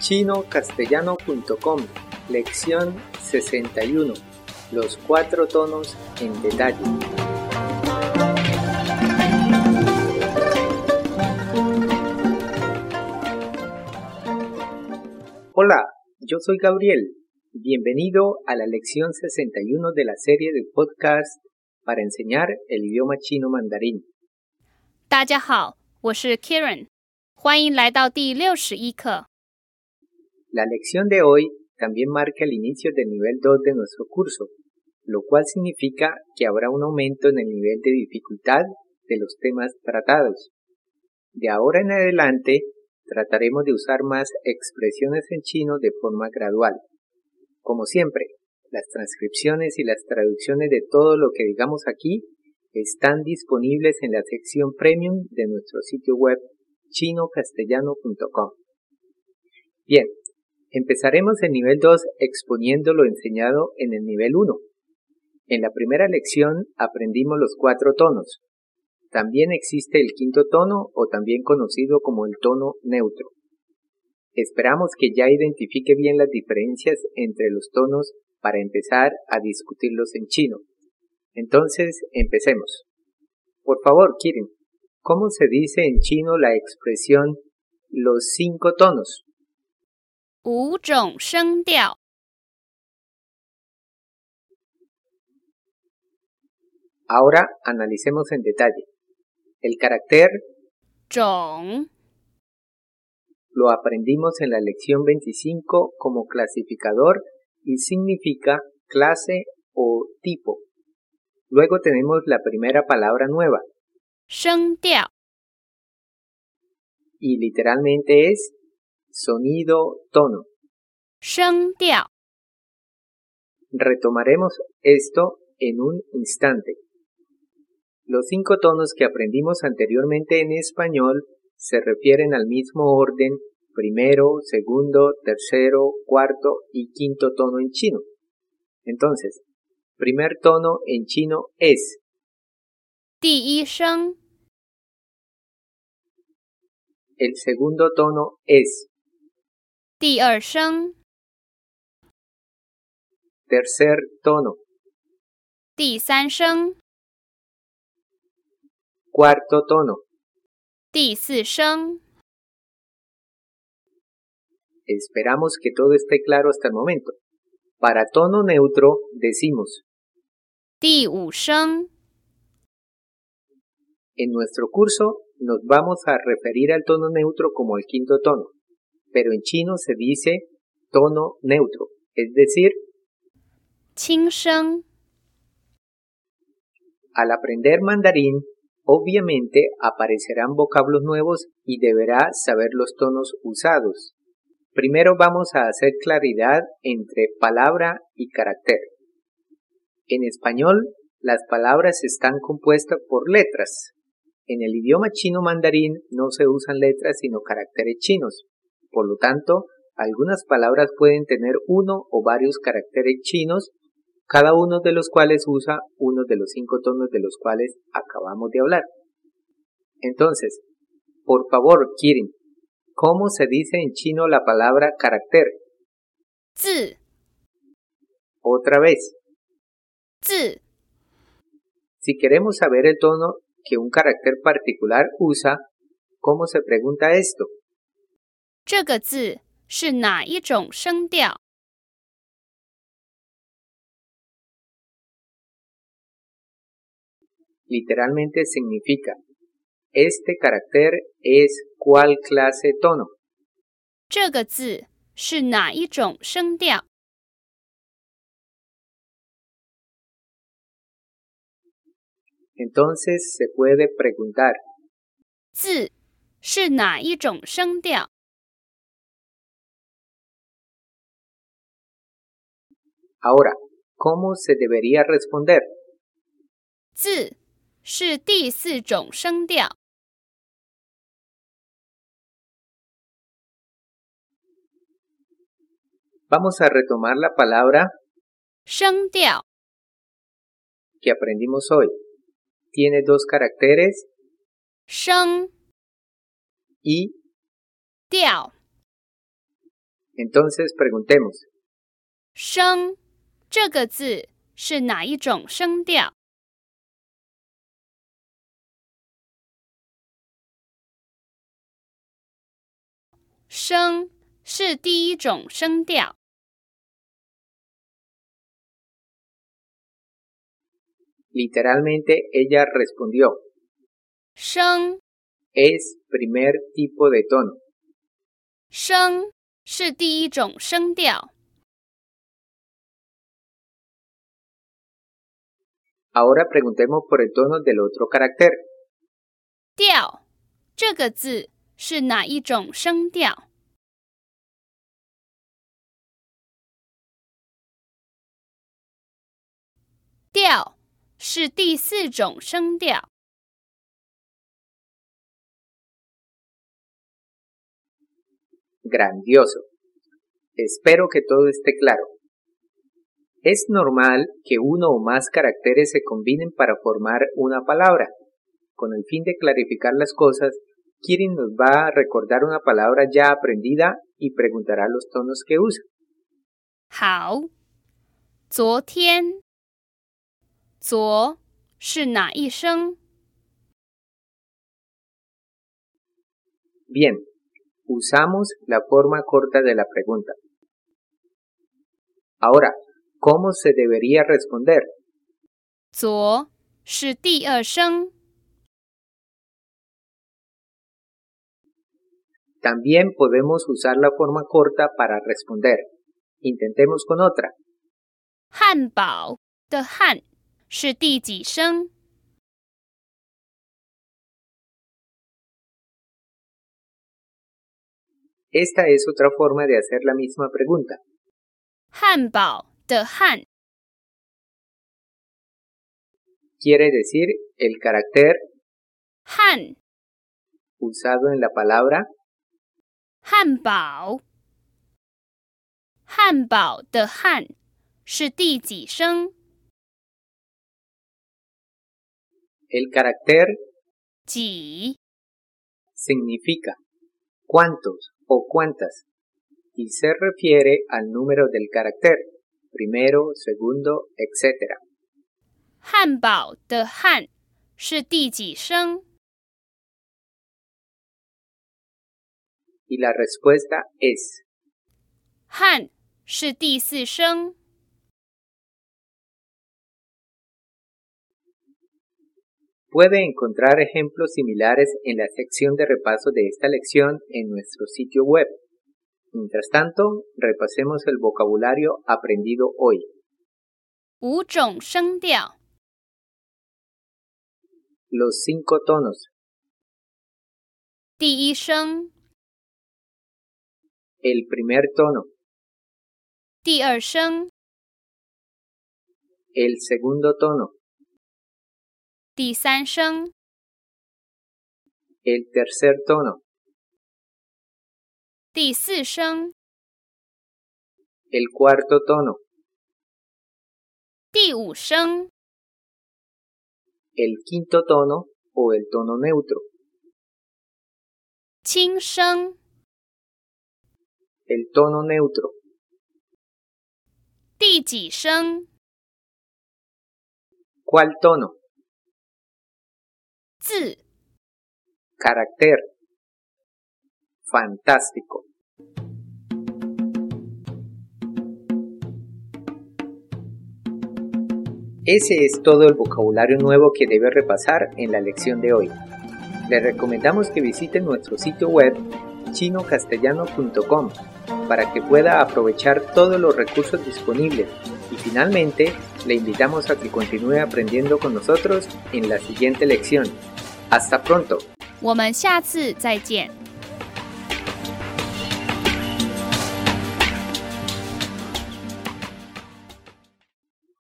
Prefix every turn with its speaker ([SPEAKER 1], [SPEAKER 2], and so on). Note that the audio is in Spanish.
[SPEAKER 1] chinocastellano.com Lección 61 Los cuatro tonos en detalle Hola, yo soy Gabriel. Bienvenido a la lección 61 de la serie de podcast para enseñar el idioma chino mandarín.
[SPEAKER 2] 大家好，我是 Karen，欢迎来到第六十一课。
[SPEAKER 1] La lección de hoy también marca el inicio del nivel 2 de nuestro curso, lo cual significa que habrá un aumento en el nivel de dificultad de los temas tratados. De ahora en adelante trataremos de usar más expresiones en chino de forma gradual. Como siempre, las transcripciones y las traducciones de todo lo que digamos aquí están disponibles en la sección premium de nuestro sitio web chinocastellano.com. Bien, empezaremos el nivel 2 exponiendo lo enseñado en el nivel 1. En la primera lección aprendimos los cuatro tonos. También existe el quinto tono o también conocido como el tono neutro. Esperamos que ya identifique bien las diferencias entre los tonos para empezar a discutirlos en chino. Entonces, empecemos. Por favor, Kirin, ¿cómo se dice en chino la expresión los cinco tonos?
[SPEAKER 2] 五种声调，
[SPEAKER 1] Ahora analicemos en detalle. El carácter
[SPEAKER 2] 种
[SPEAKER 1] lo aprendimos en la lección 25 como clasificador y significa clase o tipo. Luego tenemos la primera palabra nueva
[SPEAKER 2] 声调，
[SPEAKER 1] y literalmente es sonido, tono. Retomaremos esto en un instante. Los cinco tonos que aprendimos anteriormente en español se refieren al mismo orden primero, segundo, tercero, cuarto y quinto tono en chino. Entonces, primer tono en chino es El segundo tono es
[SPEAKER 2] 第二声，
[SPEAKER 1] tercer tono,
[SPEAKER 2] 第三声，
[SPEAKER 1] cuarto tono,
[SPEAKER 2] 第四声。
[SPEAKER 1] Esperamos que todo esté claro hasta el momento. Para tono neutro decimos,
[SPEAKER 2] 第五声，
[SPEAKER 1] en nuestro curso nos vamos a referir al tono neutro como el quinto tono, pero en chino se dice tono neutro, es decir, al aprender mandarín, obviamente aparecerán vocablos nuevos y deberás saber los tonos usados. Primero vamos a hacer claridad entre palabra y carácter. En español, las palabras están compuestas por letras. En el idioma chino mandarín no se usan letras sino caracteres chinos. Por lo tanto, algunas palabras pueden tener uno o varios caracteres chinos, cada uno de los cuales usa uno de los cinco tonos de los cuales acabamos de hablar. Entonces, por favor, Kirin, ¿cómo se dice en chino la palabra carácter?
[SPEAKER 2] 字
[SPEAKER 1] Otra vez,
[SPEAKER 2] 字
[SPEAKER 1] si queremos saber el tono que un carácter particular usa, ¿cómo se pregunta esto?
[SPEAKER 2] 这个字是哪一种声调
[SPEAKER 1] ？Literalmente significa, este carácter es cuál clase tono.
[SPEAKER 2] 这个字是哪一种声调
[SPEAKER 1] ？Entonces se puede preguntar,
[SPEAKER 2] 字是哪一种声调？
[SPEAKER 1] ahora, ¿cómo se debería responder?
[SPEAKER 2] 字是第四种声调。
[SPEAKER 1] Vamos a retomar la palabra
[SPEAKER 2] 声调
[SPEAKER 1] que aprendimos hoy. Tiene dos caracteres
[SPEAKER 2] 声
[SPEAKER 1] y
[SPEAKER 2] 调
[SPEAKER 1] Entonces preguntemos,
[SPEAKER 2] 声 这个字是哪一种声调？声是第一种声调。
[SPEAKER 1] literalmente ella respondió,
[SPEAKER 2] 声
[SPEAKER 1] es primer tipo de tono.
[SPEAKER 2] 声是第一种声调。
[SPEAKER 1] Ahora preguntemos por el tono del otro carácter.
[SPEAKER 2] 调这个字是哪一种声调？调是第四种声调。
[SPEAKER 1] Grandioso. Espero que todo esté claro. Es normal que uno o más caracteres se combinen para formar una palabra. Con el fin de clarificar las cosas, Kirin nos va a recordar una palabra ya aprendida y preguntará los tonos que usa.
[SPEAKER 2] 好，昨天，昨是哪一声？
[SPEAKER 1] Bien, usamos la forma corta de la pregunta. Ahora, ¿cómo se debería responder?
[SPEAKER 2] 昨是第二声，
[SPEAKER 1] También podemos usar la forma corta para responder. Intentemos con otra.
[SPEAKER 2] 汉堡的汉是第几声？
[SPEAKER 1] Esta es otra forma de hacer la misma pregunta.
[SPEAKER 2] 汉堡 的汉
[SPEAKER 1] Quiere decir el carácter
[SPEAKER 2] 汉
[SPEAKER 1] usado en la palabra
[SPEAKER 2] 汉堡，汉堡的汉是第几声？
[SPEAKER 1] el carácter
[SPEAKER 2] 几
[SPEAKER 1] significa cuántos o cuántas y se refiere al número del carácter, primero, segundo, etc.
[SPEAKER 2] 汉堡的汉是第几声？
[SPEAKER 1] Y la respuesta es
[SPEAKER 2] 汉是第四声。
[SPEAKER 1] Puede encontrar ejemplos similares en la sección de repaso de esta lección en nuestro sitio web. Mientras tanto, repasemos el vocabulario aprendido hoy.
[SPEAKER 2] 五种声调：
[SPEAKER 1] Los cinco tonos,
[SPEAKER 2] 第一声、
[SPEAKER 1] el primer tono,
[SPEAKER 2] 第二声、
[SPEAKER 1] el segundo tono,
[SPEAKER 2] 第三声、
[SPEAKER 1] el tercer tono,
[SPEAKER 2] 第四声、
[SPEAKER 1] el cuarto tono,
[SPEAKER 2] 第五声、
[SPEAKER 1] el quinto tono o el tono neutro,
[SPEAKER 2] 轻声、
[SPEAKER 1] el tono neutro,
[SPEAKER 2] 第几声、
[SPEAKER 1] ¿cuál tono?
[SPEAKER 2] 字、
[SPEAKER 1] Carácter. fantástico. Ese es todo el vocabulario nuevo que debe repasar en la lección de hoy. Les recomendamos que visiten nuestro sitio web chinocastellano.com para que pueda aprovechar todos los recursos disponibles y finalmente le invitamos a que continúe aprendiendo con nosotros en la siguiente lección. Hasta pronto.